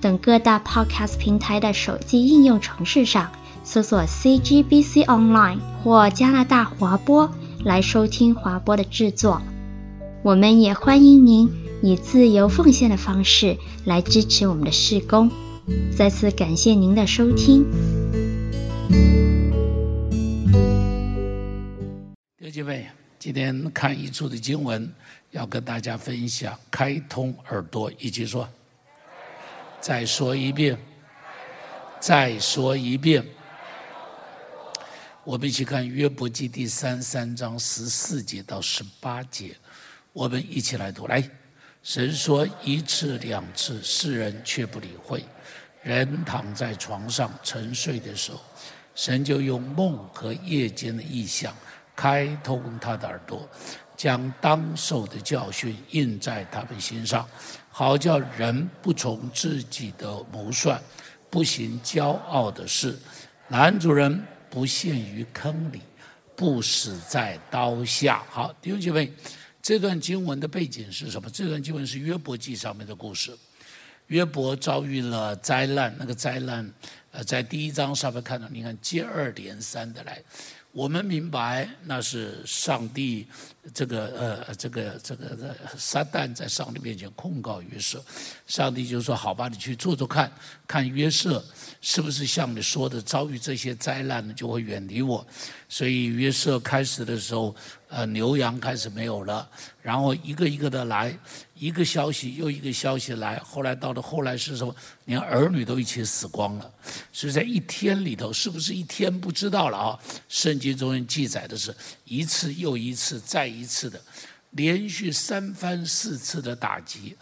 等各大 Podcast 平台的手机应用程式上搜索 CGBC Online 或加拿大华播来收听华播的制作。我们也欢迎您以自由奉献的方式来支持我们的事工。再次感谢您的收听。弟兄姐妹。今天看一处的经文，要跟大家分享。开通耳朵，一起说。再说一遍。再说一遍。我们一起看约伯记第三三章十四节到十八节，我们一起来读。来，神说一次两次，世人却不理会。人躺在床上沉睡的时候，神就用梦和夜间的异象。开通他的耳朵，将当受的教训印在他们心上，好叫人不从自己的谋算，不行骄傲的事。男主人不陷于坑里，不死在刀下。好，弟兄姐妹，这段经文的背景是什么？这段经文是约伯记上面的故事。约伯遭遇了灾难，那个灾难，呃，在第一章上面看到，你看接二连三的来。我们明白那是上帝，这个呃，这个这个撒旦在上帝面前控告约瑟，上帝就说：“好吧，你去做做看，看约瑟是不是像你说的遭遇这些灾难呢，就会远离我。”所以约瑟开始的时候，呃，牛羊开始没有了，然后一个一个的来。一个消息又一个消息来，后来到了后来是什么？连儿女都一起死光了。所以在一天里头，是不是一天不知道了啊？圣经中记载的是一次又一次、再一次的，连续三番四次的打击，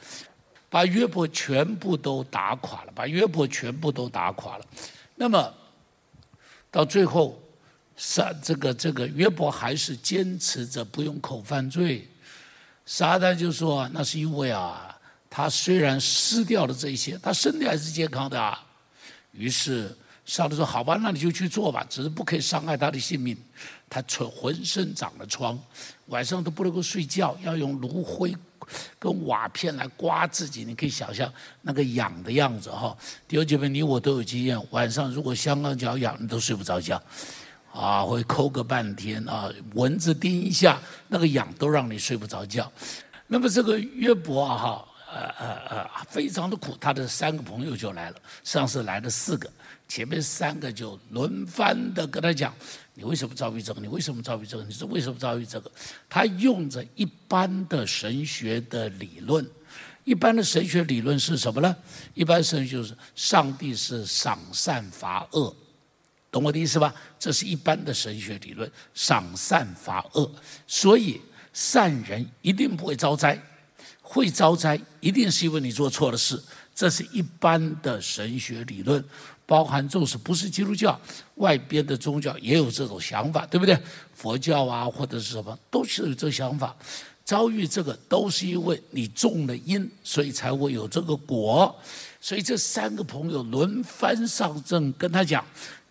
把约伯全部都打垮了，把约伯全部都打垮了。那么到最后，三这个这个约伯还是坚持着不用口犯罪。撒旦就说：“那是因为啊，他虽然失掉了这些，他身体还是健康的啊。”于是撒旦说：“好吧，那你就去做吧，只是不可以伤害他的性命。他全浑身长了疮，晚上都不能够睡觉，要用炉灰跟瓦片来刮自己。你可以想象那个痒的样子哈。弟兄姐妹，你我都有经验，晚上如果香港脚痒，你都睡不着觉。”啊，会抠个半天啊，蚊子叮一下，那个痒都让你睡不着觉。那么这个约伯啊，哈，呃呃呃，非常的苦。他的三个朋友就来了，上次来了四个，前面三个就轮番的跟他讲：你为什么遭遇这个？你为什么遭遇这个？你是为什么遭遇这个？他用着一般的神学的理论，一般的神学理论是什么呢？一般神学就是上帝是赏善罚恶。懂我的意思吧？这是一般的神学理论，赏善罚恶，所以善人一定不会遭灾，会遭灾一定是因为你做错了事。这是一般的神学理论，包含就是不是基督教，外边的宗教也有这种想法，对不对？佛教啊，或者是什么，都是有这想法。遭遇这个都是因为你种了因，所以才会有这个果。所以这三个朋友轮番上阵跟他讲。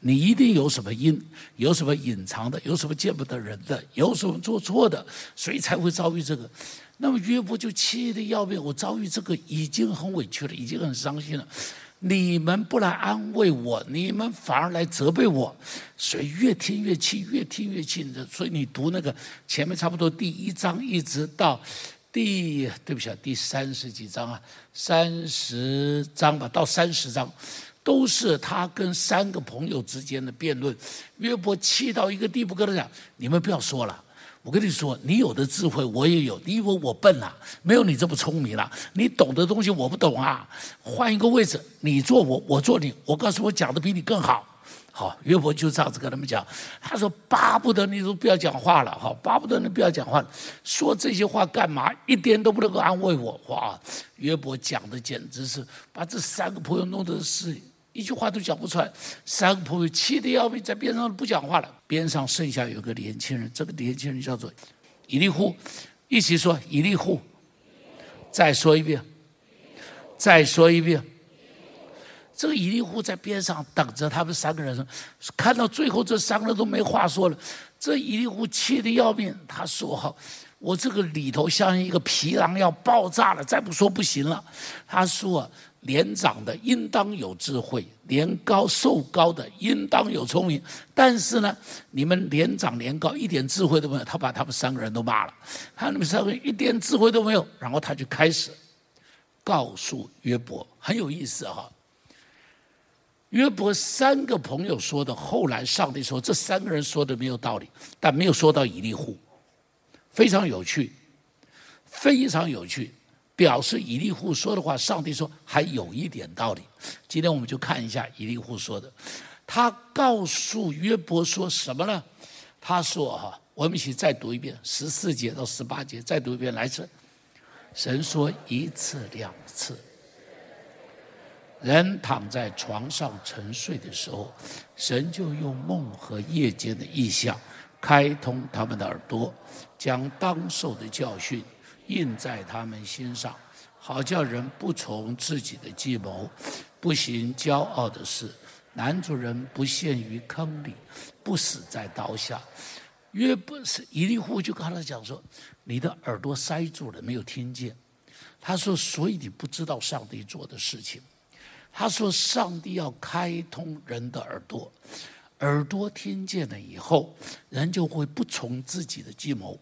你一定有什么因，有什么隐藏的，有什么见不得人的，有什么做错的，所以才会遭遇这个。那么约伯就气得要命，我遭遇这个已经很委屈了，已经很伤心了。你们不来安慰我，你们反而来责备我，所以越听越气，越听越气。所以你读那个前面差不多第一章一直到第，对不起啊，第三十几章啊，三十章吧，到三十章。都是他跟三个朋友之间的辩论，约伯气到一个地步，跟他讲：“你们不要说了，我跟你说，你有的智慧我也有，你以为我笨啊？没有你这么聪明了，你懂的东西我不懂啊。换一个位置，你做我，我做你，我告诉我讲的比你更好好，约伯就这样子跟他们讲，他说巴不得你都不要讲话了，哈，巴不得你不要讲话，说这些话干嘛？一点都不能够安慰我，哇！约伯讲的简直是把这三个朋友弄得是一句话都讲不出来，三个朋友气得要命，在边上不讲话了。边上剩下有个年轻人，这个年轻人叫做以利户，一起说以利户，再说一遍，再说一遍。这个以利户在边上等着他们三个人，看到最后这三个人都没话说了，这以利户气得要命。他说：“哈，我这个里头像一个皮囊要爆炸了，再不说不行了。”他说：“年长的应当有智慧，年高寿高的应当有聪明。但是呢，你们年长年高一点智慧都没有。”他把他们三个人都骂了，他们三个一点智慧都没有。然后他就开始告诉约伯，很有意思哈。约伯三个朋友说的，后来上帝说这三个人说的没有道理，但没有说到以利户，非常有趣，非常有趣，表示以利户说的话，上帝说还有一点道理。今天我们就看一下以利户说的，他告诉约伯说什么呢？他说哈，我们一起再读一遍十四节到十八节，再读一遍来次。神说一次两次。人躺在床上沉睡的时候，神就用梦和夜间的异象，开通他们的耳朵，将当受的教训印在他们心上，好叫人不从自己的计谋，不行骄傲的事。男主人不陷于坑里，不死在刀下。约不是一利户就跟他讲说：“你的耳朵塞住了，没有听见。”他说：“所以你不知道上帝做的事情。”他说：“上帝要开通人的耳朵，耳朵听见了以后，人就会不从自己的计谋，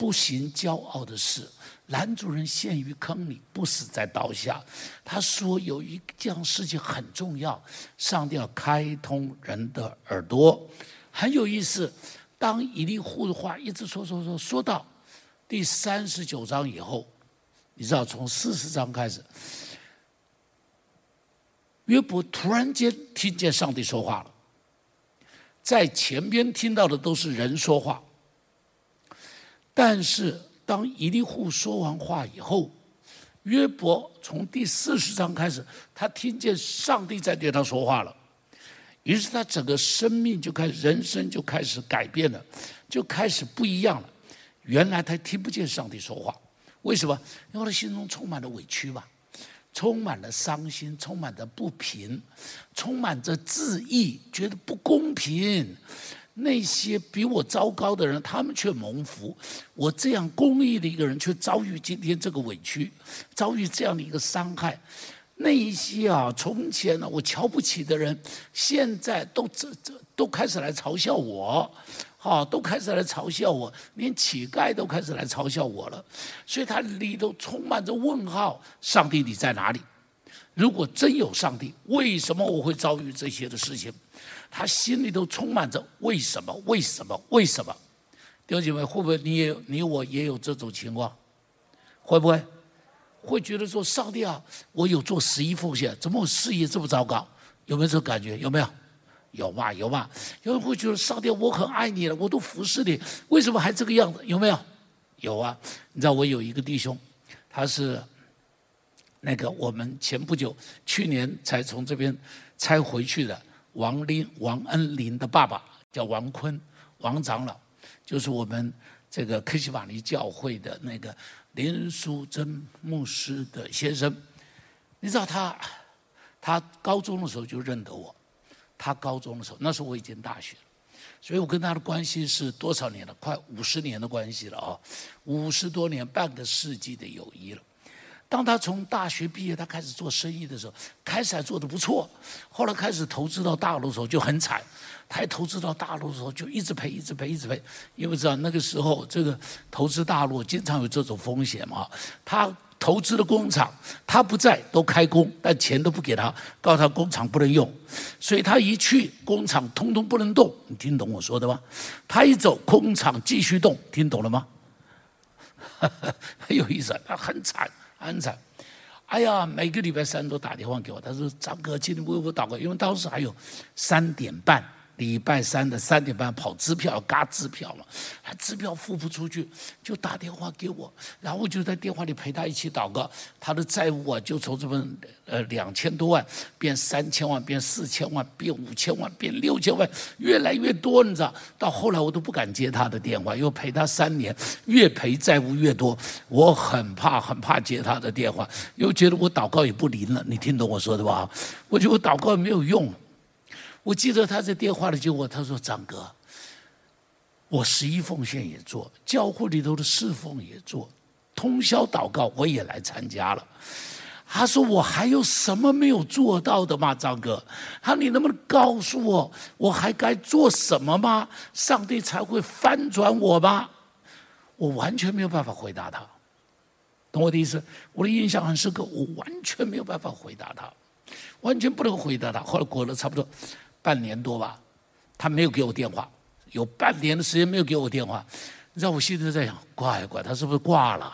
不行骄傲的事。男主人陷于坑里，不死在刀下。”他说：“有一件事情很重要，上帝要开通人的耳朵，很有意思。当以利户的话一直说说说，说到第三十九章以后，你知道，从四十章开始。”约伯突然间听见上帝说话了，在前边听到的都是人说话，但是当以利户说完话以后，约伯从第四十章开始，他听见上帝在对他说话了，于是他整个生命就开始，人生就开始改变了，就开始不一样了。原来他听不见上帝说话，为什么？因为他心中充满了委屈吧。充满了伤心，充满着不平，充满着自义，觉得不公平。那些比我糟糕的人，他们却蒙福；我这样公益的一个人，却遭遇今天这个委屈，遭遇这样的一个伤害。那一些啊，从前呢我瞧不起的人，现在都这这都开始来嘲笑我。好，都开始来嘲笑我，连乞丐都开始来嘲笑我了，所以他里头充满着问号：上帝你在哪里？如果真有上帝，为什么我会遭遇这些的事情？他心里头充满着为什么？为什么？为什么？弟兄姐妹，会不会你也你我也有这种情况？会不会？会觉得说上帝啊，我有做十一奉献，怎么我事业这么糟糕？有没有这种感觉？有没有？有吗？有吗？有人会觉得上帝，我很爱你了，我都服侍你，为什么还这个样子？有没有？有啊！你知道我有一个弟兄，他是那个我们前不久去年才从这边拆回去的王林王恩林的爸爸，叫王坤王长老，就是我们这个科西玛尼教会的那个林淑珍牧师的先生。你知道他，他高中的时候就认得我。他高中的时候，那时候我已经大学了，所以我跟他的关系是多少年了？快五十年的关系了啊，五十多年，半个世纪的友谊了。当他从大学毕业，他开始做生意的时候，开始还做得不错，后来开始投资到大陆的时候就很惨。他一投资到大陆的时候就一直赔，一直赔，一直赔，因为知道那个时候这个投资大陆经常有这种风险嘛，他。投资的工厂，他不在都开工，但钱都不给他，告诉他工厂不能用，所以他一去工厂通通不能动。你听懂我说的吗？他一走工厂继续动，听懂了吗？很有意思，他很惨安仔。哎呀，每个礼拜三都打电话给我，他说：“张哥，今天为我祷告，因为当时还有三点半礼拜三的三点半跑支票，嘎支票嘛，他支票付不出去，就打电话给我，然后我就在电话里陪他一起祷告，他的债务啊就从这么呃两千多万变三千万，变四千万，变五千万，变六千万，越来越多，你知道？到后来我都不敢接他的电话，又陪他三年，越陪债务越多，我很怕很怕接他的电话，又觉得我祷告也不灵了，你听懂我说的吧？我觉得我祷告也没有用。我记得他在电话里就我，他说：“张哥，我十一奉献也做，教会里头的侍奉也做，通宵祷告我也来参加了。”他说：“我还有什么没有做到的吗？张哥，他说你能不能告诉我，我还该做什么吗？上帝才会翻转我吗？”我完全没有办法回答他，懂我的意思？我的印象很深刻，我完全没有办法回答他，完全不能回答他。后来过了差不多。半年多吧，他没有给我电话，有半年的时间没有给我电话，你知道我心里在想，怪怪，他是不是挂了？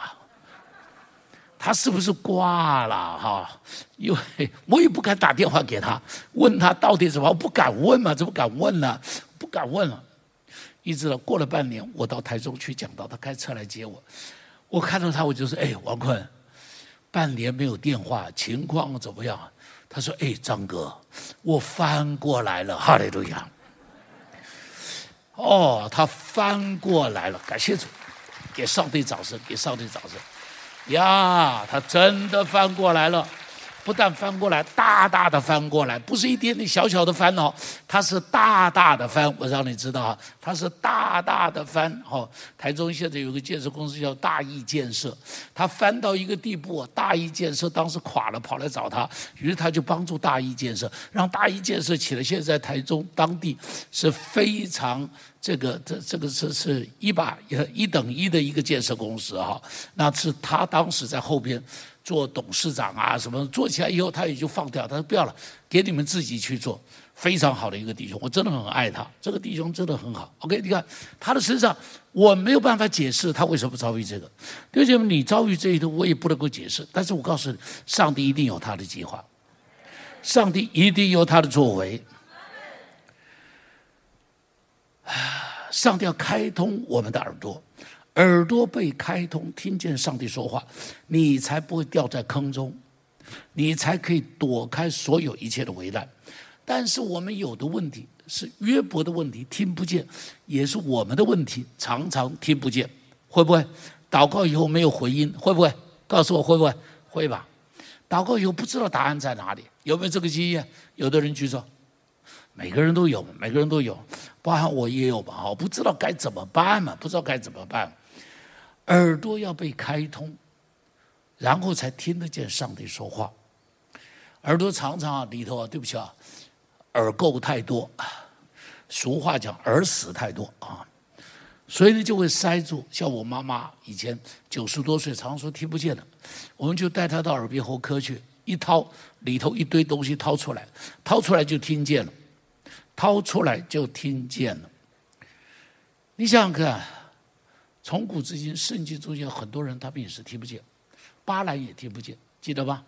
他是不是挂了？哈，因为我也不敢打电话给他，问他到底怎么，我不敢问嘛，怎么敢问呢？不敢问了。一直到过了半年，我到台中去讲道，他开车来接我，我看到他，我就说：“哎，王坤，半年没有电话，情况怎么样？”他说：“哎，张哥，我翻过来了，哈利路亚！哦，他翻过来了，感谢主，给上帝掌声，给上帝掌声！呀，他真的翻过来了。”不但翻过来，大大的翻过来，不是一点点小小的翻哦，它是大大的翻。我让你知道啊，它是大大的翻。哦，台中现在有个建设公司叫大义建设，他翻到一个地步，大义建设当时垮了，跑来找他，于是他就帮助大义建设，让大义建设起来。现在台中当地是非常这个这这个是是一把一等一的一个建设公司哈，那是他当时在后边。做董事长啊，什么做起来以后，他也就放掉，他说不要了，给你们自己去做，非常好的一个弟兄，我真的很爱他，这个弟兄真的很好。OK，你看他的身上，我没有办法解释他为什么遭遇这个，弟兄们，你遭遇这一段，我也不能够解释，但是我告诉你，上帝一定有他的计划，上帝一定有他的作为，啊 上帝要开通我们的耳朵。耳朵被开通，听见上帝说话，你才不会掉在坑中，你才可以躲开所有一切的危难。但是我们有的问题是约伯的问题，听不见，也是我们的问题，常常听不见。会不会祷告以后没有回音？会不会告诉我会不会？会吧。祷告以后不知道答案在哪里，有没有这个经验？有的人举手。每个人都有，每个人都有，包含我也有吧？我不知道该怎么办嘛，不知道该怎么办。耳朵要被开通，然后才听得见上帝说话。耳朵常常啊里头啊，对不起啊，耳垢太多，俗话讲耳屎太多啊，所以呢就会塞住。像我妈妈以前九十多岁，常说听不见的，我们就带她到耳鼻喉科去，一掏里头一堆东西掏出来，掏出来就听见了，掏出来就听见了。你想想看。从古至今，圣经中间很多人他们也是听不见，巴兰也听不见，记得吧？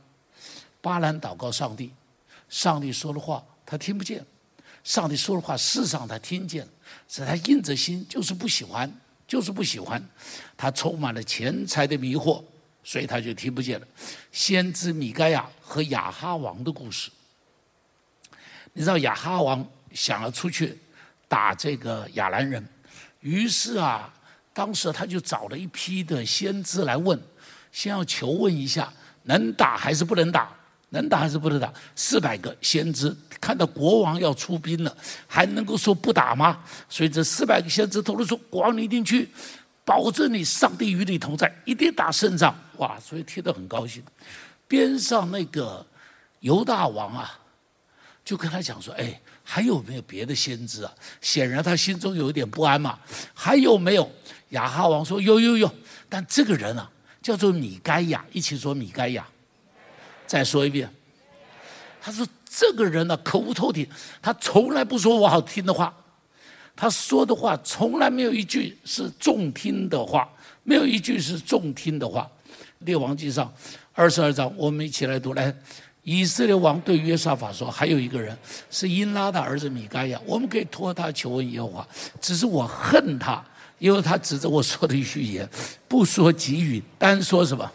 巴兰祷告上帝，上帝说的话他听不见，上帝说的话事实上他听见，是他硬着心就是不喜欢，就是不喜欢，他充满了钱财的迷惑，所以他就听不见了。先知米该亚和亚哈王的故事，你知道亚哈王想要出去打这个亚兰人，于是啊。当时他就找了一批的先知来问，先要求问一下能打还是不能打，能打还是不能打。四百个先知看到国王要出兵了，还能够说不打吗？所以这四百个先知都说：“国王你一定去，保证你上帝与你同在，一定打胜仗。”哇，所以听得很高兴。边上那个犹大王啊，就跟他讲说：“哎，还有没有别的先知啊？”显然他心中有一点不安嘛。还有没有？亚哈王说：“有有有，但这个人啊，叫做米该亚，一起说米该亚。再说一遍，他说这个人呢、啊，可无透顶，他从来不说我好听的话，他说的话从来没有一句是中听的话，没有一句是中听的话。列王记上二十二章，我们一起来读来。以色列王对约沙法说：“还有一个人是因拉的儿子米该亚，我们可以托他求问耶和华。只是我恨他，因为他指着我说的预言，不说给予，单说什么？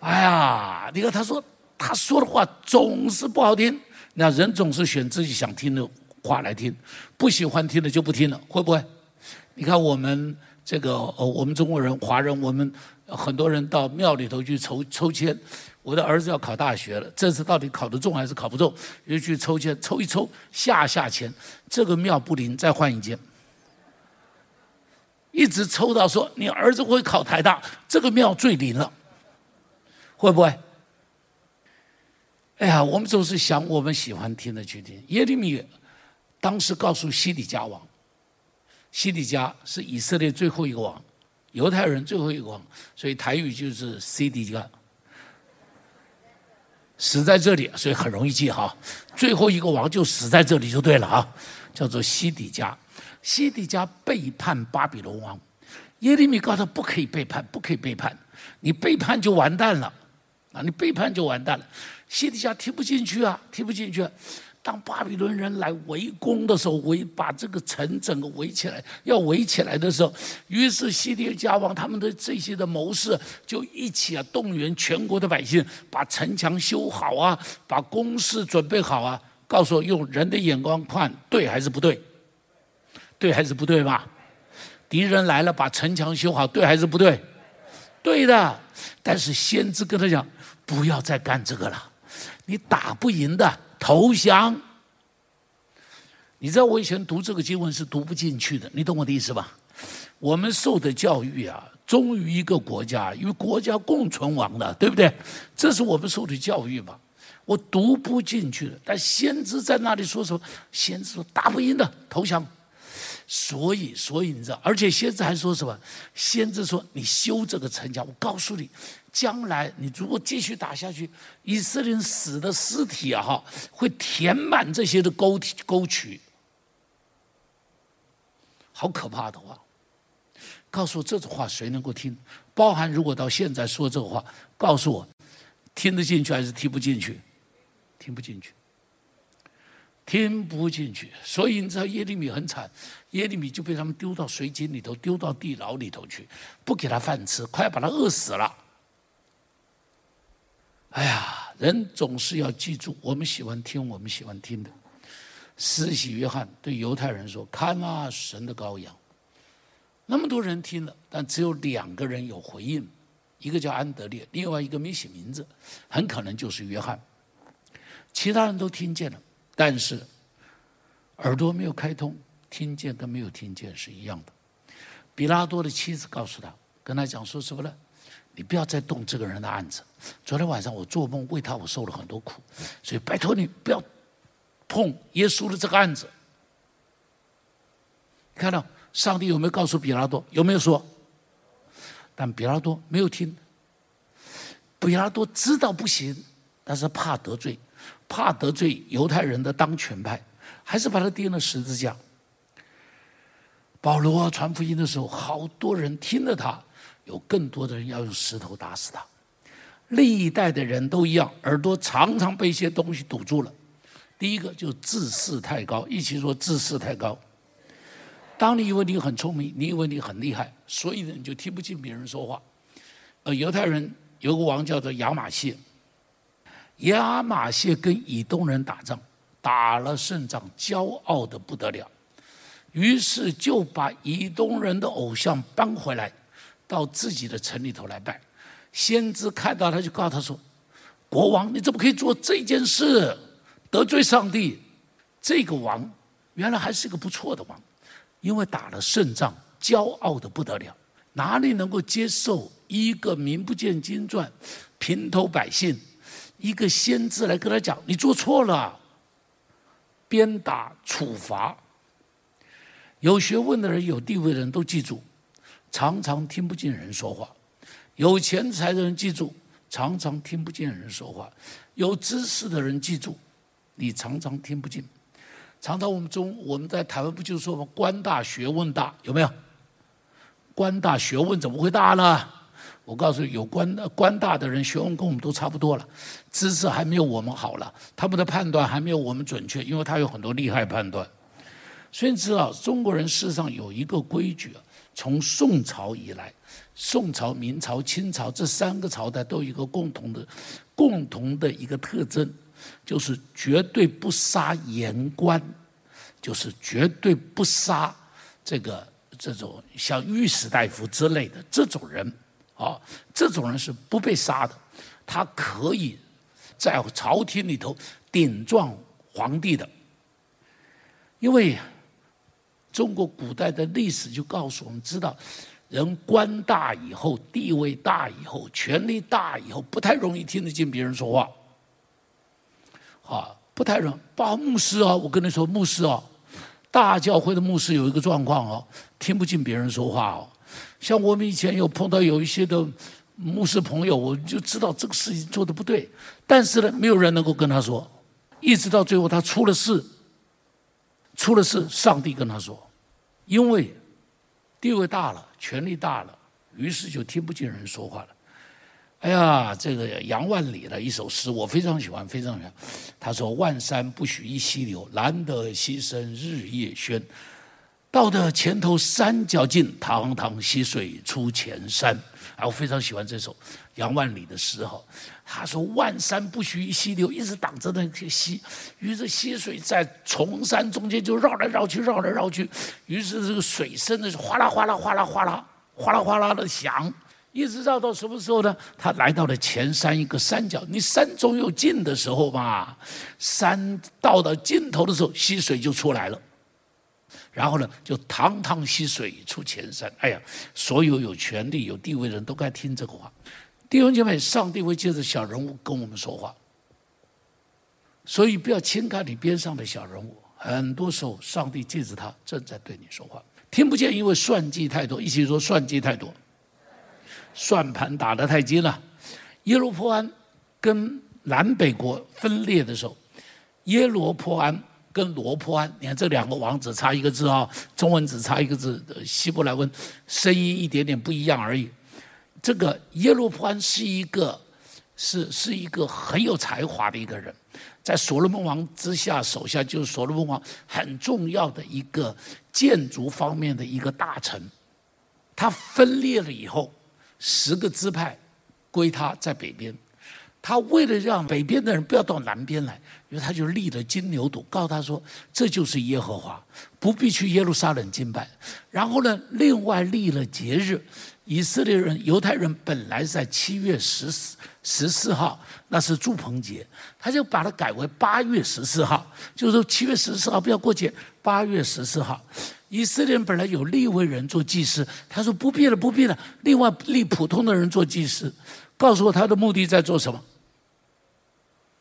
哎呀，你看他说他说的话总是不好听。那人总是选自己想听的话来听，不喜欢听的就不听了，会不会？你看我们这个呃，我们中国人、华人，我们很多人到庙里头去抽抽签。”我的儿子要考大学了，这次到底考得中还是考不中？又去抽签，抽一抽下下签，这个庙不灵，再换一间。一直抽到说你儿子会考台大，这个庙最灵了，会不会？哎呀，我们总是想我们喜欢听的去听。耶利米当时告诉西底家王，西底家是以色列最后一个王，犹太人最后一个王，所以台语就是西底家。死在这里，所以很容易记哈。最后一个王就死在这里就对了啊，叫做西底家。西底家背叛巴比伦王，耶利米告诉他不可以背叛，不可以背叛，你背叛就完蛋了啊！你背叛就完蛋了。西底家听不进去啊，听不进去。当巴比伦人来围攻的时候，围把这个城整个围起来，要围起来的时候，于是西底家王他们的这些的谋士就一起啊动员全国的百姓，把城墙修好啊，把工事准备好啊，告诉我用人的眼光看对还是不对？对还是不对吧？敌人来了，把城墙修好，对还是不对？对的。但是先知跟他讲，不要再干这个了，你打不赢的。投降，你知道我以前读这个经文是读不进去的，你懂我的意思吧？我们受的教育啊，忠于一个国家，与国家共存亡的，对不对？这是我们受的教育吧？我读不进去的，但先知在那里说什么？先知说打不赢的，投降。所以，所以你知道，而且先知还说什么？先知说：“你修这个城墙，我告诉你，将来你如果继续打下去，以色列人死的尸体啊，哈，会填满这些的沟沟渠，好可怕的话。告诉我这种话谁能够听？包含如果到现在说这个话，告诉我，听得进去还是听不进去？听不进去。”听不进去，所以你知道耶利米很惨，耶利米就被他们丢到水井里头，丢到地牢里头去，不给他饭吃，快把他饿死了。哎呀，人总是要记住，我们喜欢听我们喜欢听的。施洗约翰对犹太人说：“看啊，神的羔羊。”那么多人听了，但只有两个人有回应，一个叫安德烈，另外一个没写名字，很可能就是约翰。其他人都听见了。但是耳朵没有开通，听见跟没有听见是一样的。比拉多的妻子告诉他，跟他讲说什么呢？你不要再动这个人的案子。昨天晚上我做梦为他，我受了很多苦，所以拜托你不要碰耶稣的这个案子。你看到上帝有没有告诉比拉多？有没有说？但比拉多没有听。比拉多知道不行，但是怕得罪。怕得罪犹太人的当权派，还是把他钉了十字架。保罗传福音的时候，好多人听了他，有更多的人要用石头打死他。历代的人都一样，耳朵常常被一些东西堵住了。第一个就自视太高，一起说自视太高。当你以为你很聪明，你以为你很厉害，所以呢，你就听不进别人说话。呃，犹太人有个王叫做亚玛谢。亚马逊跟以东人打仗，打了胜仗，骄傲的不得了，于是就把以东人的偶像搬回来，到自己的城里头来拜。先知看到他就告诉他说：“国王，你怎么可以做这件事，得罪上帝？这个王原来还是个不错的王，因为打了胜仗，骄傲的不得了，哪里能够接受一个名不见经传、平头百姓？”一个先知来跟他讲：“你做错了，鞭打处罚。”有学问的人、有地位的人都记住，常常听不见人说话；有钱财的人记住，常常听不见人说话；有知识的人记住，你常常听不进。常常我们中我们在台湾不就说吗？官大学问大，有没有？官大学问怎么会大呢？我告诉你，有官官大的人学问跟我们都差不多了，知识还没有我们好了，他们的判断还没有我们准确，因为他有很多厉害判断。所以你知道，中国人事实上有一个规矩，从宋朝以来，宋朝、明朝、清朝这三个朝代都有一个共同的、共同的一个特征，就是绝对不杀言官，就是绝对不杀这个这种像御史大夫之类的这种人。啊，这种人是不被杀的，他可以在朝廷里头顶撞皇帝的。因为中国古代的历史就告诉我们，知道人官大以后、地位大以后、权力大以后，不太容易听得进别人说话。啊，不太容易。包括牧师啊，我跟你说，牧师啊，大教会的牧师有一个状况哦，听不进别人说话哦。像我们以前有碰到有一些的牧师朋友，我就知道这个事情做的不对，但是呢，没有人能够跟他说，一直到最后他出了事，出了事，上帝跟他说，因为地位大了，权力大了，于是就听不进人说话了。哎呀，这个杨万里的一首诗我非常喜欢，非常喜欢。他说：“万山不许一溪流，难得溪声日夜喧。”到的前头山脚尽，堂堂溪水出前山。啊，我非常喜欢这首杨万里的诗哈。他说：“万山不许一溪流，一直挡着那些溪，于是溪水在崇山中间就绕来绕去，绕来绕去。于是这个水声呢是哗啦哗啦哗啦哗啦哗啦哗啦的响，一直绕到什么时候呢？他来到了前山一个山脚。你山总有尽的时候嘛，山到了尽头的时候，溪水就出来了。”然后呢，就堂堂溪水出前山。哎呀，所有有权力、有地位的人都该听这个话。弟兄姐妹，上帝会借着小人物跟我们说话，所以不要轻看你边上的小人物。很多时候，上帝借着他正在对你说话。听不见，因为算计太多。一起说算计太多，算盘打得太精了。耶罗坡安跟南北国分裂的时候，耶罗坡安。跟罗波安，你看这两个王子差一个字啊，中文只差一个字，希伯来文声音一点点不一样而已。这个耶罗波安是一个是是一个很有才华的一个人，在所罗门王之下手下就是所罗门王很重要的一个建筑方面的一个大臣。他分裂了以后，十个支派归他在北边。他为了让北边的人不要到南边来，因为他就立了金牛犊，告诉他说：“这就是耶和华，不必去耶路撒冷敬拜。”然后呢，另外立了节日，以色列人、犹太人本来在七月十四十四号，那是住棚节，他就把它改为八月十四号，就是说七月十四号不要过节，八月十四号。以色列人本来有立位人做祭司，他说不必了，不必了，另外立普通的人做祭司，告诉我他的目的在做什么。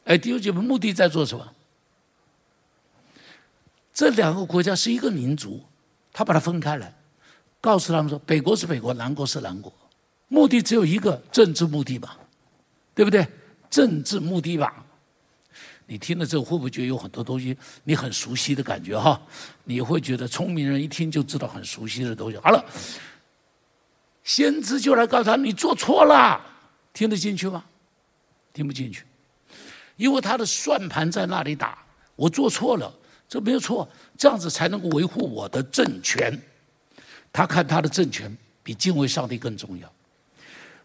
哎，弟兄姐妹，目的在做什么？这两个国家是一个民族，他把它分开来，告诉他们说：北国是北国，南国是南国，目的只有一个，政治目的吧，对不对？政治目的吧。你听了之后会不会觉得有很多东西你很熟悉的感觉哈？你会觉得聪明人一听就知道很熟悉的东西。好了，先知就来告诉他：你做错了，听得进去吗？听不进去。因为他的算盘在那里打，我做错了，这没有错，这样子才能够维护我的政权。他看他的政权比敬畏上帝更重要。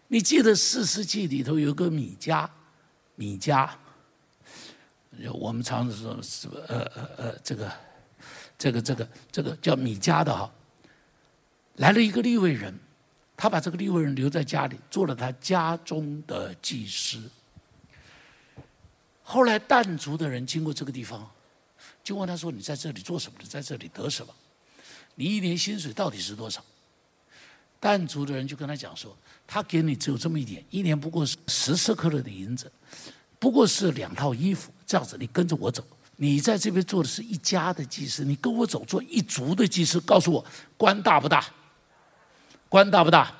你记得四世纪里头有个米迦，米迦，我们常说什么呃呃呃，这个这个这个这个叫米迦的哈，来了一个利未人，他把这个利未人留在家里，做了他家中的祭司。后来但族的人经过这个地方，就问他说：“你在这里做什么？你在这里得什么？你一年薪水到底是多少？”但族的人就跟他讲说：“他给你只有这么一点，一年不过是十四克勒的银子，不过是两套衣服。这样子，你跟着我走。你在这边做的是一家的祭司，你跟我走做一族的祭司。告诉我，官大不大？官大不大？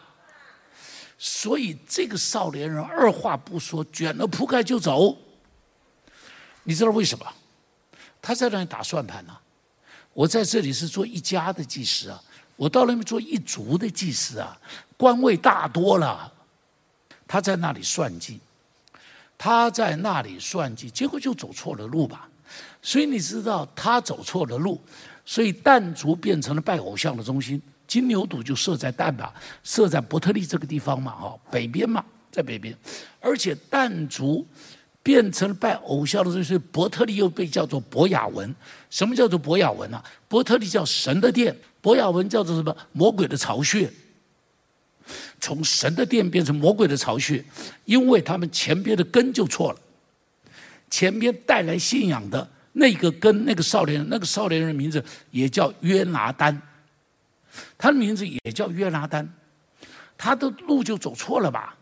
所以这个少年人二话不说，卷了铺盖就走。”你知道为什么？他在那里打算盘呢、我在这里是做一家的祭司啊，我到那边做一族的祭司啊，官位大多了。他在那里算计，他在那里算计，结果就走错了路吧。所以你知道他走错了路，所以但族变成了拜偶像的中心，金牛犊就设在但吧，设在伯特利这个地方嘛，哈，北边嘛，在北边，而且但族变成拜偶像的中心，伯特利又被叫做伯雅文。什么叫做伯雅文呢、啊？伯特利叫神的殿，伯雅文叫做什么？魔鬼的巢穴。从神的殿变成魔鬼的巢穴，因为他们前边的根就错了，前边带来信仰的。那个根那个少年，那个少年人的名字也叫约拿单，他的名字也叫约拿单，他的路就走错了吧？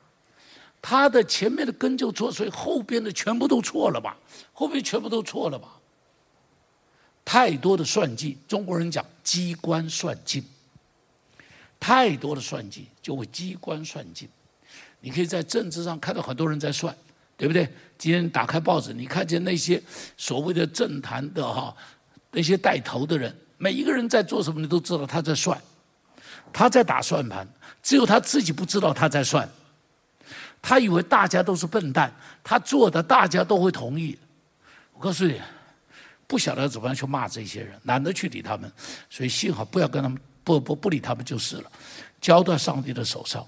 他的前面的根就错，所以后边的全部都错了吧？后边全部都错了吧？太多的算计，中国人讲机关算尽，太多的算计就会机关算尽。你可以在政治上看到很多人在算。对不对？今天打开报纸，你看见那些所谓的政坛的哈，那些带头的人，每一个人在做什么，你都知道他在算，他在打算盘，只有他自己不知道他在算。他以为大家都是笨蛋，他做的大家都会同意。我告诉你，不晓得怎么样去骂这些人，懒得去理他们，所以幸好不要跟他们不不不理他们就是了，交到上帝的手上。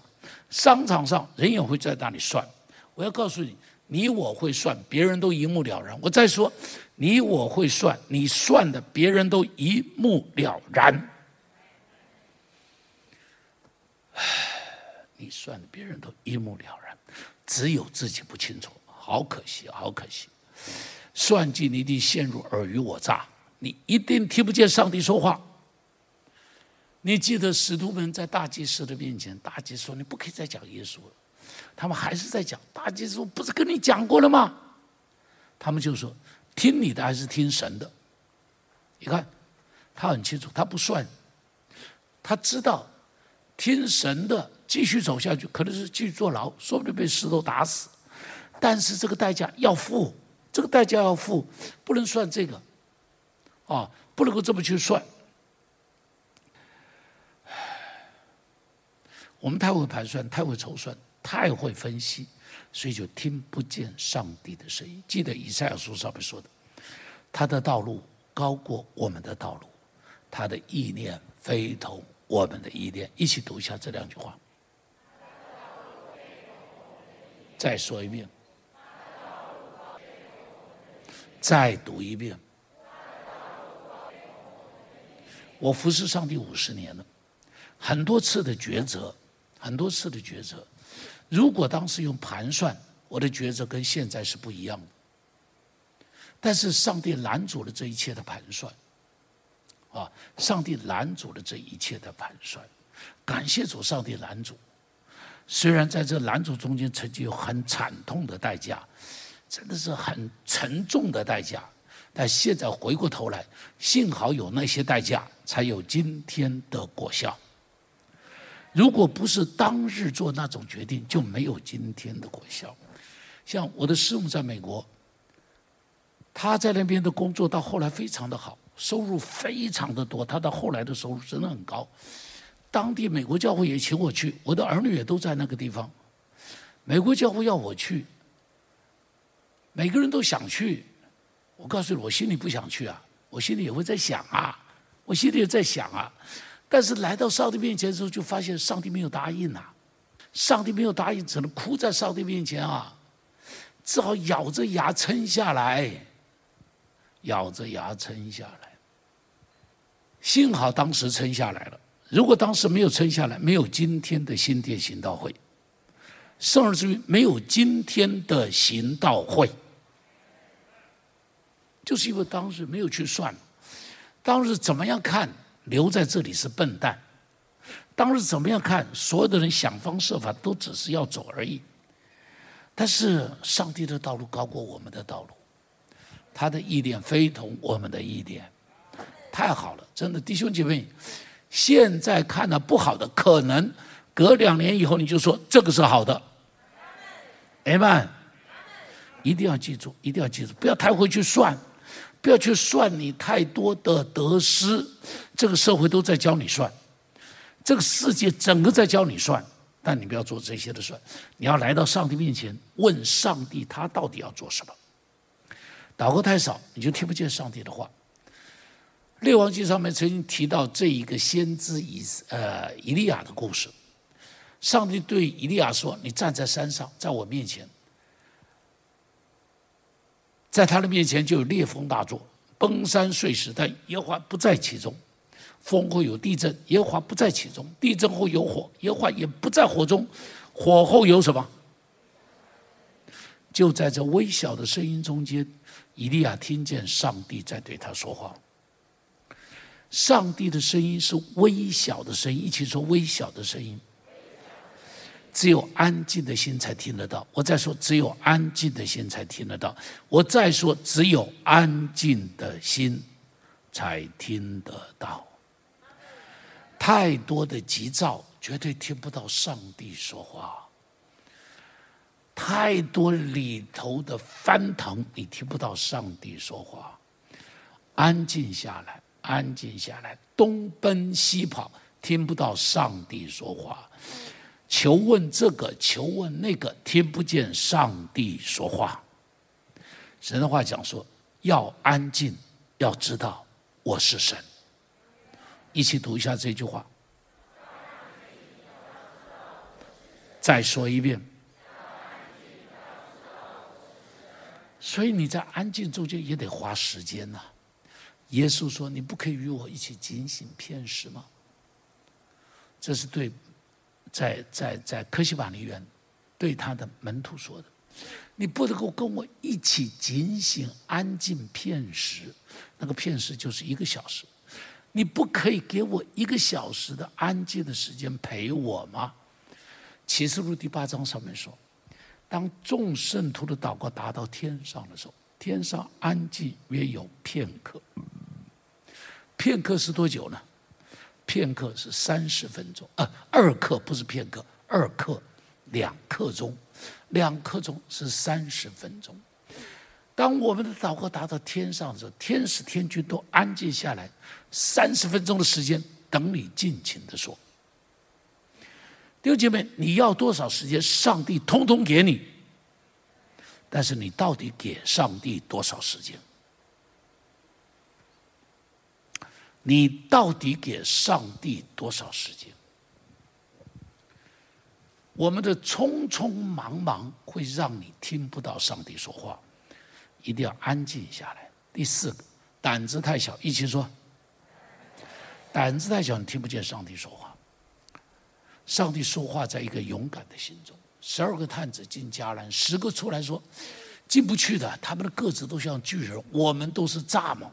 商场上人也会在那里算，我要告诉你。你我会算，别人都一目了然。我再说，你我会算，你算的别人都一目了然。你算的别人都一目了然，只有自己不清楚，好可惜，好可惜。算计你一定陷入尔虞我诈，你一定听不见上帝说话。你记得使徒们在大祭司的面前，大祭司说：“你不可以再讲耶稣了。”他们还是在讲，大祭司不是跟你讲过了吗？他们就说，听你的还是听神的？你看，他很清楚，他不算，他知道听神的继续走下去，可能是继续坐牢，说不定被石头打死，但是这个代价要付，这个代价要付，不能算这个，啊，不能够这么去算。我们太会盘算，太会筹算。太会分析，所以就听不见上帝的声音。记得以赛亚书上面说的，他的道路高过我们的道路，他的意念非同我们的意念。一起读一下这两句话。再说一遍。再读一遍。我服侍上帝五十年了，很多次的抉择，很多次的抉择。如果当时用盘算，我的抉择跟现在是不一样的。但是上帝拦阻了这一切的盘算，啊，上帝拦阻了这一切的盘算。感谢主，上帝拦阻。虽然在这男主中间曾经有很惨痛的代价，真的是很沉重的代价，但现在回过头来，幸好有那些代价，才有今天的果效。如果不是当日做那种决定，就没有今天的果效。像我的师母在美国，他在那边的工作到后来非常的好，收入非常的多。他到后来的收入真的很高。当地美国教会也请我去，我的儿女也都在那个地方。美国教会要我去，每个人都想去。我告诉你，我心里不想去啊，我心里也会在想啊，我心里也在想啊。但是来到上帝面前的时候，就发现上帝没有答应呐、啊，上帝没有答应，只能哭在上帝面前啊，只好咬着牙撑下来，咬着牙撑下来。幸好当时撑下来了，如果当时没有撑下来，没有今天的新店行道会，甚至于没有今天的行道会，就是因为当时没有去算，当时怎么样看？留在这里是笨蛋。当时怎么样看？所有的人想方设法都只是要走而已。但是上帝的道路高过我们的道路，他的意念非同我们的意念。太好了，真的弟兄姐妹，现在看到不好的，可能隔两年以后你就说这个是好的。Amen。一定要记住，一定要记住，不要太会去算。不要去算你太多的得失，这个社会都在教你算，这个世界整个在教你算，但你不要做这些的事，你要来到上帝面前，问上帝他到底要做什么。祷告太少，你就听不见上帝的话。列王记上面曾经提到这一个先知以呃以利亚的故事。上帝对以利亚说：“你站在山上，在我面前，在他的面前就有烈风大作，崩山碎石，但耶和华不在其中；风后有地震，耶和华不在其中；地震后有火，耶和华也不在火中；火后有什么？就在这微小的声音中间，以利亚听见上帝在对他说话。上帝的声音是微小的声音，一起说微小的声音。”只有安静的心才听得到。我再说，只有安静的心才听得到。我再说，只有安静的心才听得到。太多的急躁，绝对听不到上帝说话。太多里头的翻腾，你听不到上帝说话。安静下来，安静下来，东奔西跑，听不到上帝说话。求问这个，求问那个，听不见上帝说话。神的话讲说，要安静，要知道我是神。一起读一下这句话。再说一遍。所以你在安静中间也得花时间呐。耶稣说：“你不可以与我一起警醒片时吗？”这是对。在在在科西马尼园，对他的门徒说的：“你不能够跟我一起警醒安静片时，那个片时就是一个小时。你不可以给我一个小时的安静的时间陪我吗？”启示录第八章上面说：“当众圣徒的祷告达到天上的时候，天上安静约有片刻。片刻是多久呢？”片刻是三十分钟，呃，二刻不是片刻，二刻，两刻钟，两刻钟是三十分钟。当我们的祷告达到天上的时候，天使天君都安静下来，三十分钟的时间等你尽情的说。弟兄姐妹，你要多少时间，上帝通通给你，但是你到底给上帝多少时间？你到底给上帝多少时间？我们的匆匆忙忙会让你听不到上帝说话，一定要安静下来。第四个，胆子太小，一起说。胆子太小，你听不见上帝说话。上帝说话在一个勇敢的心中。十二个探子进迦南，十个出来说。进不去的，他们的个子都像巨人，我们都是蚱蜢。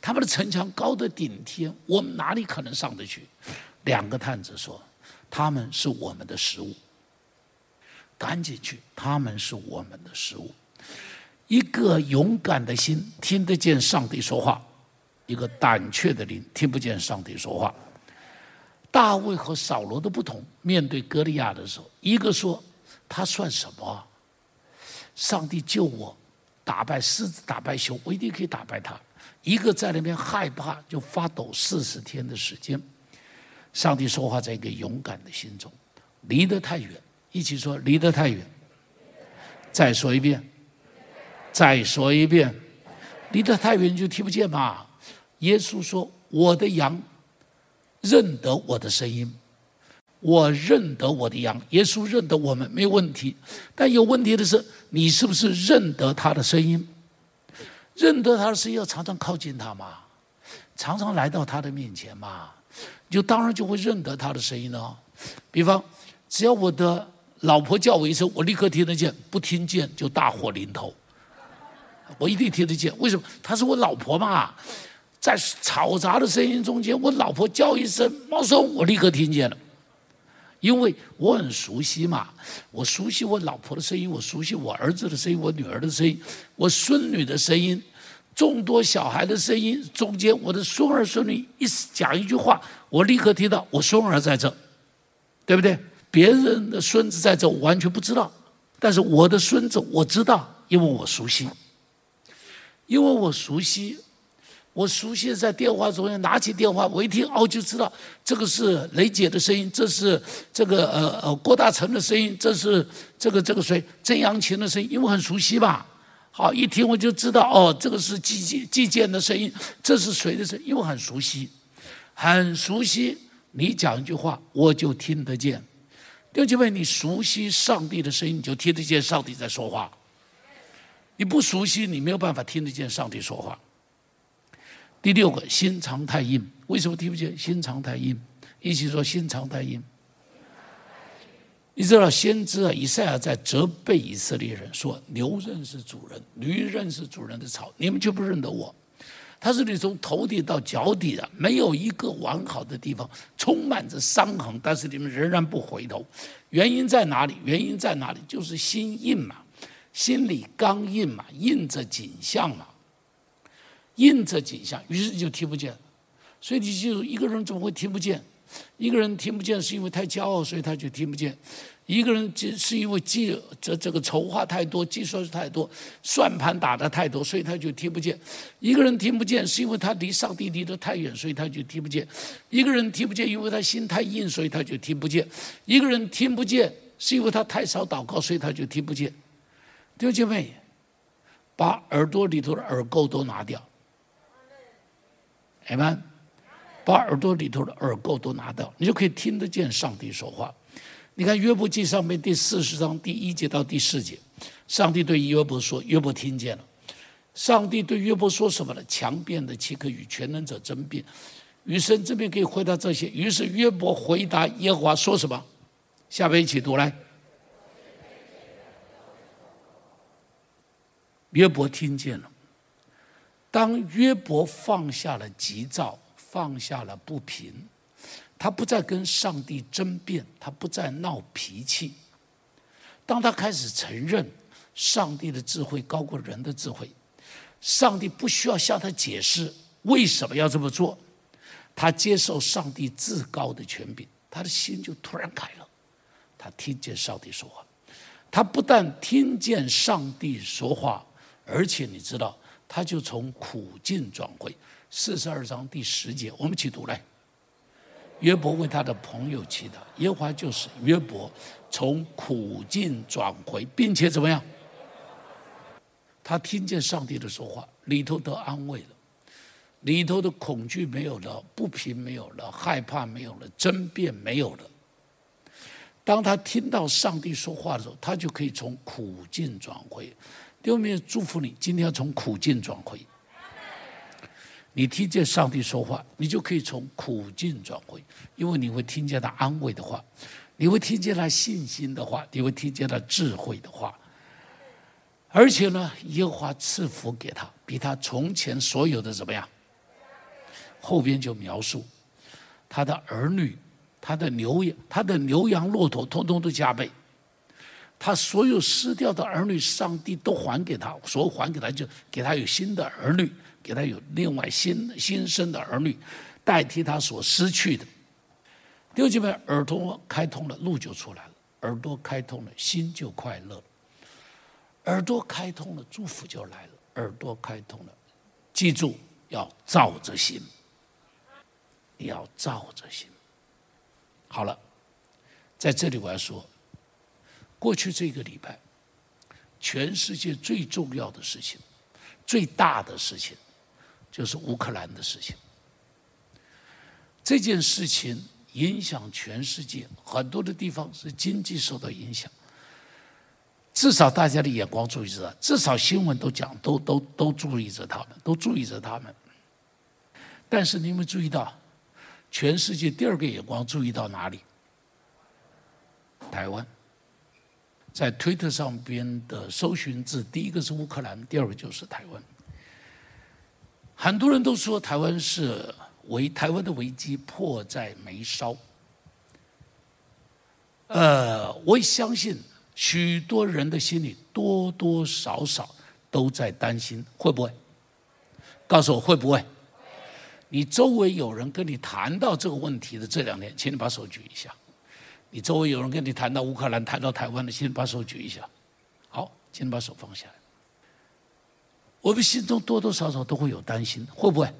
他们的城墙高得顶天，我们哪里可能上得去？两个探子说：“他们是我们的食物，赶紧去，他们是我们的食物。”一个勇敢的心听得见上帝说话，一个胆怯的灵听不见上帝说话。大卫和扫罗的不同，面对歌利亚的时候，一个说：“他算什么？”上帝救我，打败狮子，打败熊，我一定可以打败他。一个在那边害怕，就发抖四十天的时间。上帝说话在一个勇敢的心中，离得太远，一起说离得太远。再说一遍，再说一遍，离得太远就听不见嘛。耶稣说：“我的羊认得我的声音。”我认得我的羊，耶稣认得我们没有问题，但有问题的是，你是不是认得他的声音？认得他的声音，要常常靠近他嘛，常常来到他的面前嘛，就当然就会认得他的声音了。比方，只要我的老婆叫我一声，我立刻听得见；不听见就大祸临头。我一定听得见，为什么？她是我老婆嘛，在嘈杂的声音中间，我老婆叫一声“毛松”，我立刻听见了。因为我很熟悉嘛，我熟悉我老婆的声音，我熟悉我儿子的声音，我女儿的声音，我孙女的声音，众多小孩的声音中间，我的孙儿孙女一讲一句话，我立刻听到我孙儿在这，对不对？别人的孙子在这，我完全不知道，但是我的孙子我知道，因为我熟悉，因为我熟悉，我熟悉在电话中间拿起电话，我一听哦，就知道这个是雷姐的声音，这是这个呃呃郭大成的声音，这是这个这个谁曾阳琴的声音，因为很熟悉吧。好，一听我就知道哦，这个是季季季建的声音，这是谁的声音？因为很熟悉，很熟悉。你讲一句话，我就听得见。弟兄姐妹，你熟悉上帝的声音，你就听得见上帝在说话。你不熟悉，你没有办法听得见上帝说话。第六个，心肠太硬，为什么听不见？心肠太硬，一起说心肠太硬。你知道先知啊，以赛亚在责备以色列人说：“牛认识主人，驴认识主人的草，你们就不认得我。”他说：“你从头顶到脚底啊，没有一个完好的地方，充满着伤痕，但是你们仍然不回头。原因在哪里？原因在哪里？就是心硬嘛，心里刚硬嘛，硬着颈项嘛，硬着颈项，于是就听不见。所以你就一个人怎么会听不见？一个人听不见是因为太骄傲，所以他就听不见。”一个人就是因为计这这个筹划太多，计算太多，算盘打得太多，所以他就听不见。一个人听不见是因为他离上帝离得太远，所以他就听不见。一个人听不见，因为他心太硬，所以他就听不见。一个人听不见是因为他太少祷告，所以他就听不见。弟兄姐妹，把耳朵里头的耳垢都拿掉，你们，把耳朵里头的耳垢都拿掉，你就可以听得见上帝说话。你看约伯记上面第四十章第一节到第四节，上帝对约伯说：“约伯听见了。”上帝对约伯说什么呢？强辩的岂可与全能者争辩？余生这边可以回答这些。于是约伯回答耶和华说什么？下边一起读来。约伯听见了。当约伯放下了急躁，放下了不平。他不再跟上帝争辩，他不再闹脾气。当他开始承认上帝的智慧高过人的智慧，上帝不需要向他解释为什么要这么做，他接受上帝至高的权柄，他的心就突然开了。他听见上帝说话，他不但听见上帝说话，而且你知道，他就从苦境转回。四十二章第十节，我们一起读来。约伯为他的朋友祈祷，耶和华就是约伯从苦境转回，并且怎么样？他听见上帝的说话，里头得安慰了，里头的恐惧没有了，不平没有了，害怕没有了，争辩没有了。当他听到上帝说话的时候，他就可以从苦境转回。弟兄们，祝福你，今天要从苦境转回。你听见上帝说话，你就可以从苦境转回，因为你会听见他安慰的话，你会听见他信心的话，你会听见他智慧的话，而且呢，耶和华赐福给他，比他从前所有的怎么样？后边就描述他的儿女、他的牛羊、他的牛羊骆驼，通通都加倍。他所有失掉的儿女，上帝都还给他，所还给他，就给他有新的儿女。给他有另外新新生的儿女，代替他所失去的。弟兄姐妹，耳朵开通了，路就出来了；耳朵开通了，心就快乐；耳朵开通了，祝福就来了；耳朵开通了，记住要照着心，要照着心。好了，在这里我要说，过去这个礼拜，全世界最重要的事情，最大的事情。就是乌克兰的事情，这件事情影响全世界，很多的地方是经济受到影响。至少大家的眼光注意着，至少新闻都讲，都都都注意着他们，都注意着他们。但是你有没有注意到，全世界第二个眼光注意到哪里？台湾，在推特上边的搜寻字，第一个是乌克兰，第二个就是台湾。很多人都说台湾是危，台湾的危机迫在眉梢。呃，我相信许多人的心里多多少少都在担心，会不会？告诉我会不会？你周围有人跟你谈到这个问题的这两天，请你把手举一下。你周围有人跟你谈到乌克兰、谈到台湾的，请你把手举一下。好，请你把手放下来。我们心中多多少少都会有担心，会不会？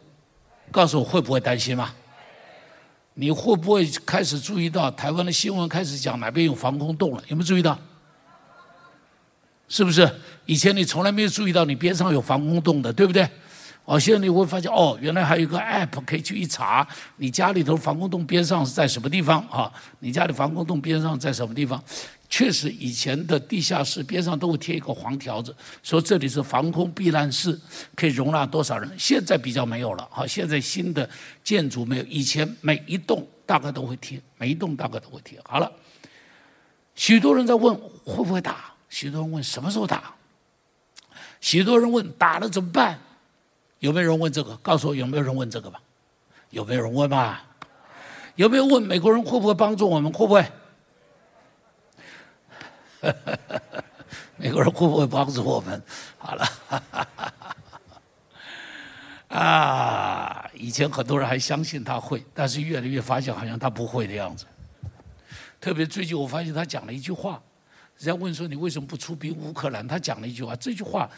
告诉我会不会担心吗？你会不会开始注意到台湾的新闻开始讲哪边有防空洞了？有没有注意到？是不是？以前你从来没有注意到你边上有防空洞的，对不对？哦，现在你会发现哦，原来还有一个 app 可以去一查，你家里头防空洞边上是在什么地方啊？你家里防空洞边上在什么地方？确实，以前的地下室边上都会贴一个黄条子，说这里是防空避难室，可以容纳多少人。现在比较没有了，哈，现在新的建筑没有，以前每一栋大概都会贴，每一栋大概都会贴。好了，许多人在问会不会打，许多人问什么时候打，许多人问打了怎么办。有没有人问这个？告诉我有没有人问这个吧？有没有人问吧？有没有问美国人会不会帮助我们？会不会？美国人会不会帮助我们？好了，啊，以前很多人还相信他会，但是越来越发现好像他不会的样子。特别最近我发现他讲了一句话，人家问说你为什么不出兵乌克兰？他讲了一句话，这句话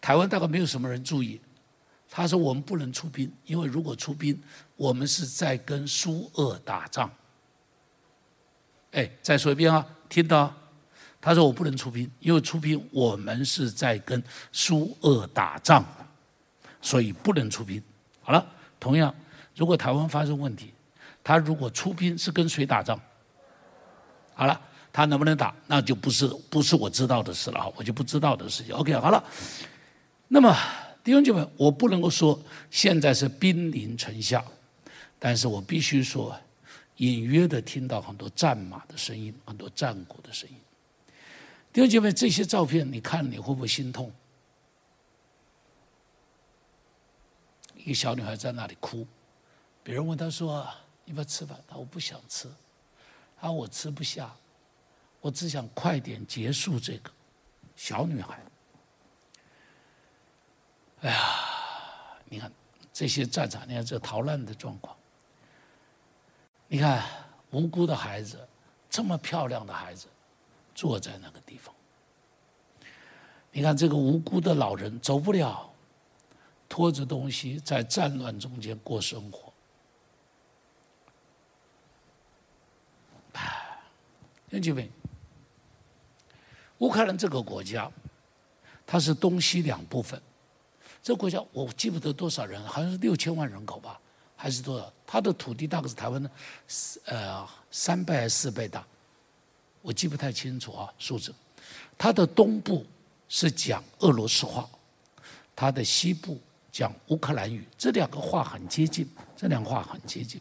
台湾大概没有什么人注意。他说：“我们不能出兵，因为如果出兵，我们是在跟苏俄打仗。”哎，再说一遍啊，听到？他说：“我不能出兵，因为出兵我们是在跟苏俄打仗，所以不能出兵。”好了，同样，如果台湾发生问题，他如果出兵是跟谁打仗？好了，他能不能打，那就不是不是我知道的事了，我就不知道的事情。OK，好了，那么。弟兄姐妹，我不能够说现在是兵临城下，但是我必须说，隐约的听到很多战马的声音，很多战鼓的声音。弟兄姐妹，这些照片你看你会不会心痛？一个小女孩在那里哭，别人问她说：“你要不要吃饭？”她说：“我不想吃。”她说：“我吃不下，我只想快点结束这个。”小女孩。哎呀，你看这些战场，你看这逃难的状况，你看无辜的孩子，这么漂亮的孩子，坐在那个地方。你看这个无辜的老人走不了，拖着东西在战乱中间过生活。哎，兄弟们，乌克兰这个国家，它是东西两部分。这国家我记不得多少人，好像是六千万人口吧，还是多少？它的土地大概是台湾的，呃，三倍还是四倍大，我记不太清楚啊数字。它的东部是讲俄罗斯话，它的西部讲乌克兰语，这两个话很接近，这两个话很接近。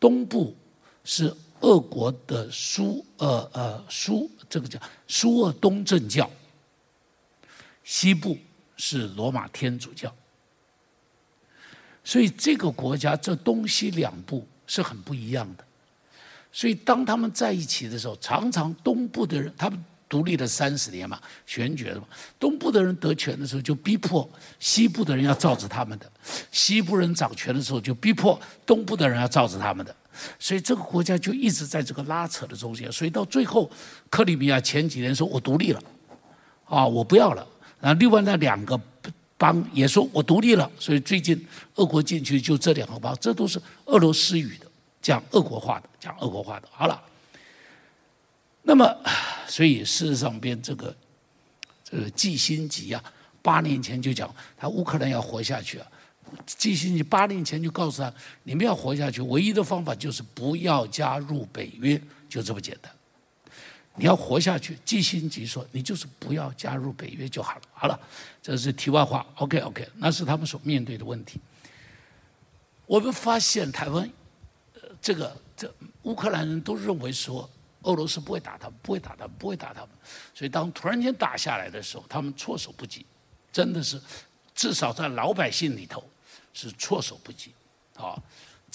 东部是俄国的苏呃呃苏这个叫苏俄东正教，西部。是罗马天主教，所以这个国家这东西两部是很不一样的。所以当他们在一起的时候，常常东部的人他们独立了三十年嘛，选举了嘛，东部的人得权的时候就逼迫西部的人要照着他们的，西部人掌权的时候就逼迫东部的人要照着他们的，所以这个国家就一直在这个拉扯的中间。所以到最后，克里米亚前几年说我独立了，啊，我不要了。然后另外那两个邦也说我独立了，所以最近俄国进去就这两个邦，这都是俄罗斯语的，讲俄国话的，讲俄国话的。好了，那么所以事实上边这个这个季辛吉啊，八年前就讲他乌克兰要活下去啊，季辛吉八年前就告诉他，你们要活下去，唯一的方法就是不要加入北约，就这么简单。你要活下去，季辛吉说：“你就是不要加入北约就好了。”好了，这是题外话。OK OK，那是他们所面对的问题。我们发现台湾，这个这乌克兰人都认为说俄罗斯不会打他们，不会打他们，不会打他们。所以当突然间打下来的时候，他们措手不及，真的是至少在老百姓里头是措手不及啊。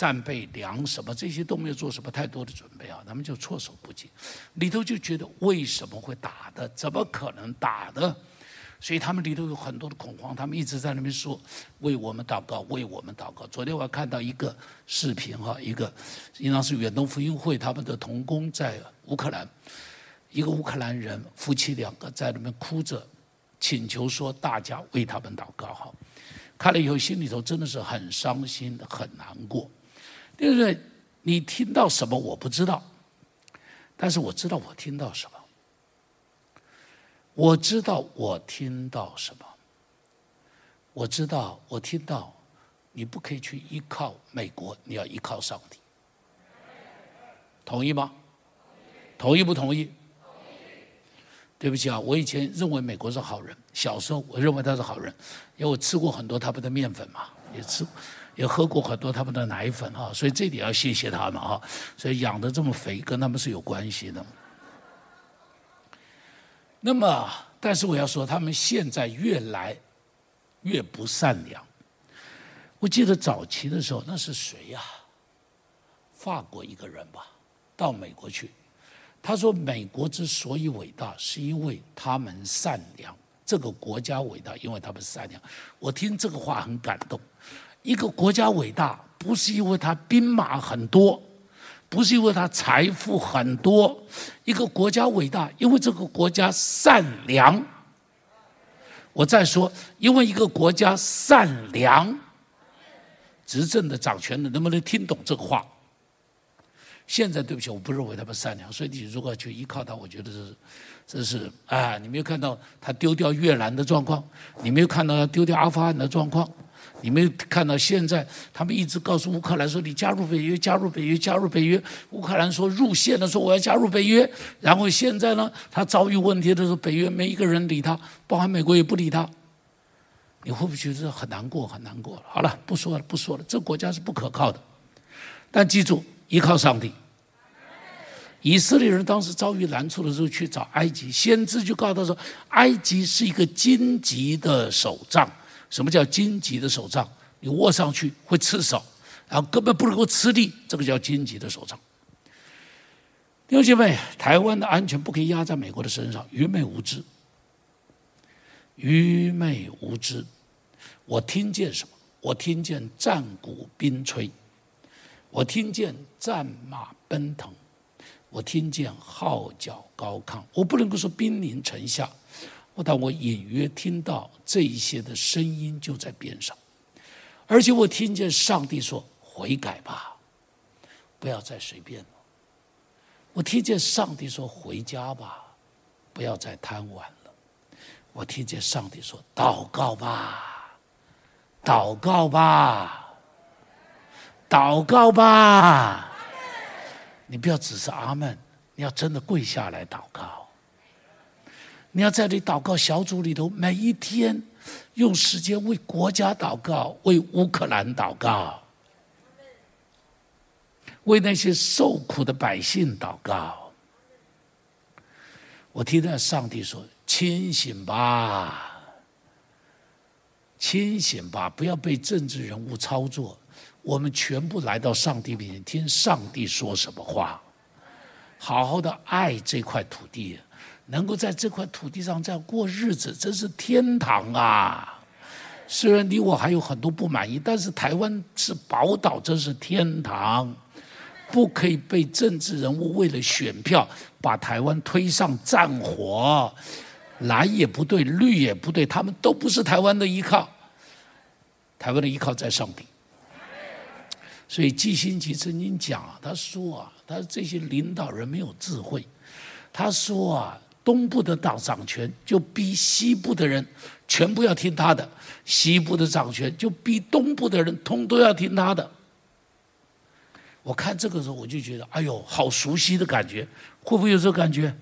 战备粮什么这些都没有做什么太多的准备啊，他们就措手不及，里头就觉得为什么会打的？怎么可能打的？所以他们里头有很多的恐慌，他们一直在那边说为我们祷告，为我们祷告。昨天我还看到一个视频哈，一个应当是远东福音会他们的同工在乌克兰，一个乌克兰人夫妻两个在那边哭着请求说大家为他们祷告好。看了以后心里头真的是很伤心很难过。对不对？你听到什么我不知道，但是我知道我听到什么。我知道我听到什么。我知道我听到，你不可以去依靠美国，你要依靠上帝。同意吗？同意不同意？对不起啊，我以前认为美国是好人，小时候我认为他是好人，因为我吃过很多他们的面粉嘛，也吃，也喝过很多他们的奶粉啊，所以这点要谢谢他们啊，所以养的这么肥，跟他们是有关系的。那么，但是我要说，他们现在越来越不善良。我记得早期的时候，那是谁呀？法国一个人吧，到美国去。他说：“美国之所以伟大，是因为他们善良。这个国家伟大，因为他们善良。”我听这个话很感动。一个国家伟大，不是因为他兵马很多，不是因为他财富很多。一个国家伟大，因为这个国家善良。我再说，因为一个国家善良，执政的掌权的能不能听懂这个话？现在对不起，我不认为他们善良，所以你如果去依靠他，我觉得这是，这是啊，你没有看到他丢掉越南的状况，你没有看到他丢掉阿富汗的状况，你没有看到现在他们一直告诉乌克兰说，你加入北约，加入北约，加入北约，乌克兰说入线了说我要加入北约，然后现在呢，他遭遇问题的时候，北约没一个人理他，包含美国也不理他，你会不会觉得很难过？很难过？好了，不说了，不说了，这国家是不可靠的，但记住，依靠上帝。以色列人当时遭遇难处的时候，去找埃及先知，就告诉他说：“埃及是一个荆棘的手杖。什么叫荆棘的手杖？你握上去会刺手，然后根本不能够吃力。这个叫荆棘的手杖。”弟兄姐妹，台湾的安全不可以压在美国的身上，愚昧无知，愚昧无知。我听见什么？我听见战鼓兵吹，我听见战马奔腾。我听见号角高亢，我不能够说兵临城下，我但我隐约听到这一些的声音就在边上，而且我听见上帝说：“悔改吧，不要再随便了。”我听见上帝说：“回家吧，不要再贪玩了。”我听见上帝说：“祷告吧，祷告吧，祷告吧。”你不要只是阿门，你要真的跪下来祷告。你要在你祷告小组里头，每一天用时间为国家祷告，为乌克兰祷告，为那些受苦的百姓祷告。我听到上帝说：“清醒吧，清醒吧，不要被政治人物操作。”我们全部来到上帝面前，听上帝说什么话，好好的爱这块土地，能够在这块土地上这样过日子，真是天堂啊！虽然你我还有很多不满意，但是台湾是宝岛，这是天堂，不可以被政治人物为了选票把台湾推上战火，蓝也不对，绿也不对，他们都不是台湾的依靠，台湾的依靠在上帝。所以季辛奇曾经讲啊，他说啊，他这些领导人没有智慧。他说啊，东部的党掌权就逼西部的人全部要听他的，西部的掌权就逼东部的人通都要听他的。我看这个时候我就觉得，哎呦，好熟悉的感觉，会不会有这感觉？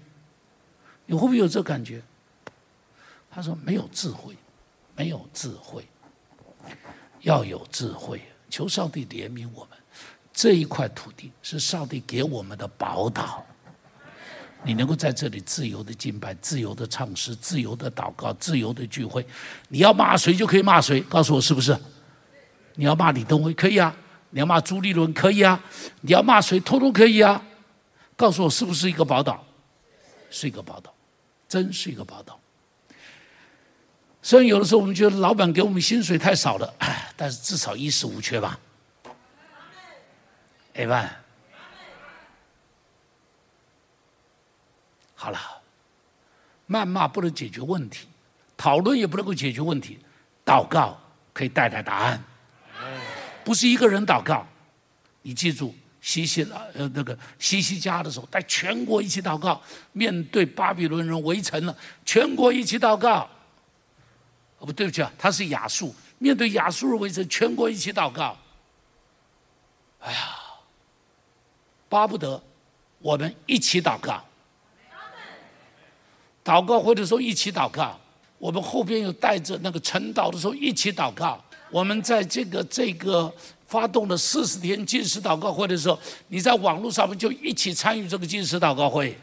你会不会有这感觉？他说没有智慧，没有智慧，要有智慧。求上帝怜悯我们，这一块土地是上帝给我们的宝岛。你能够在这里自由的敬拜、自由的唱诗、自由的祷告、自由的聚会，你要骂谁就可以骂谁，告诉我是不是？你要骂李登辉可以啊，你要骂朱立伦可以啊，你要骂谁通通可以啊，告诉我是不是一个宝岛？是一个宝岛，真是一个宝岛。虽然有的时候我们觉得老板给我们薪水太少了，但是至少衣食无缺吧。哎吧，好了，谩骂不能解决问题，讨论也不能够解决问题，祷告可以带来答案。不是一个人祷告，你记住，西西呃那个西西家的时候，带全国一起祷告，面对巴比伦人围城了，全国一起祷告。哦不对不起啊，他是亚述，面对亚述人围城，全国一起祷告。哎呀，巴不得我们一起祷告。祷告会的时候一起祷告，我们后边又带着那个晨祷的时候一起祷告。我们在这个这个发动了四十天禁食祷告会的时候，你在网络上面就一起参与这个禁食祷告会。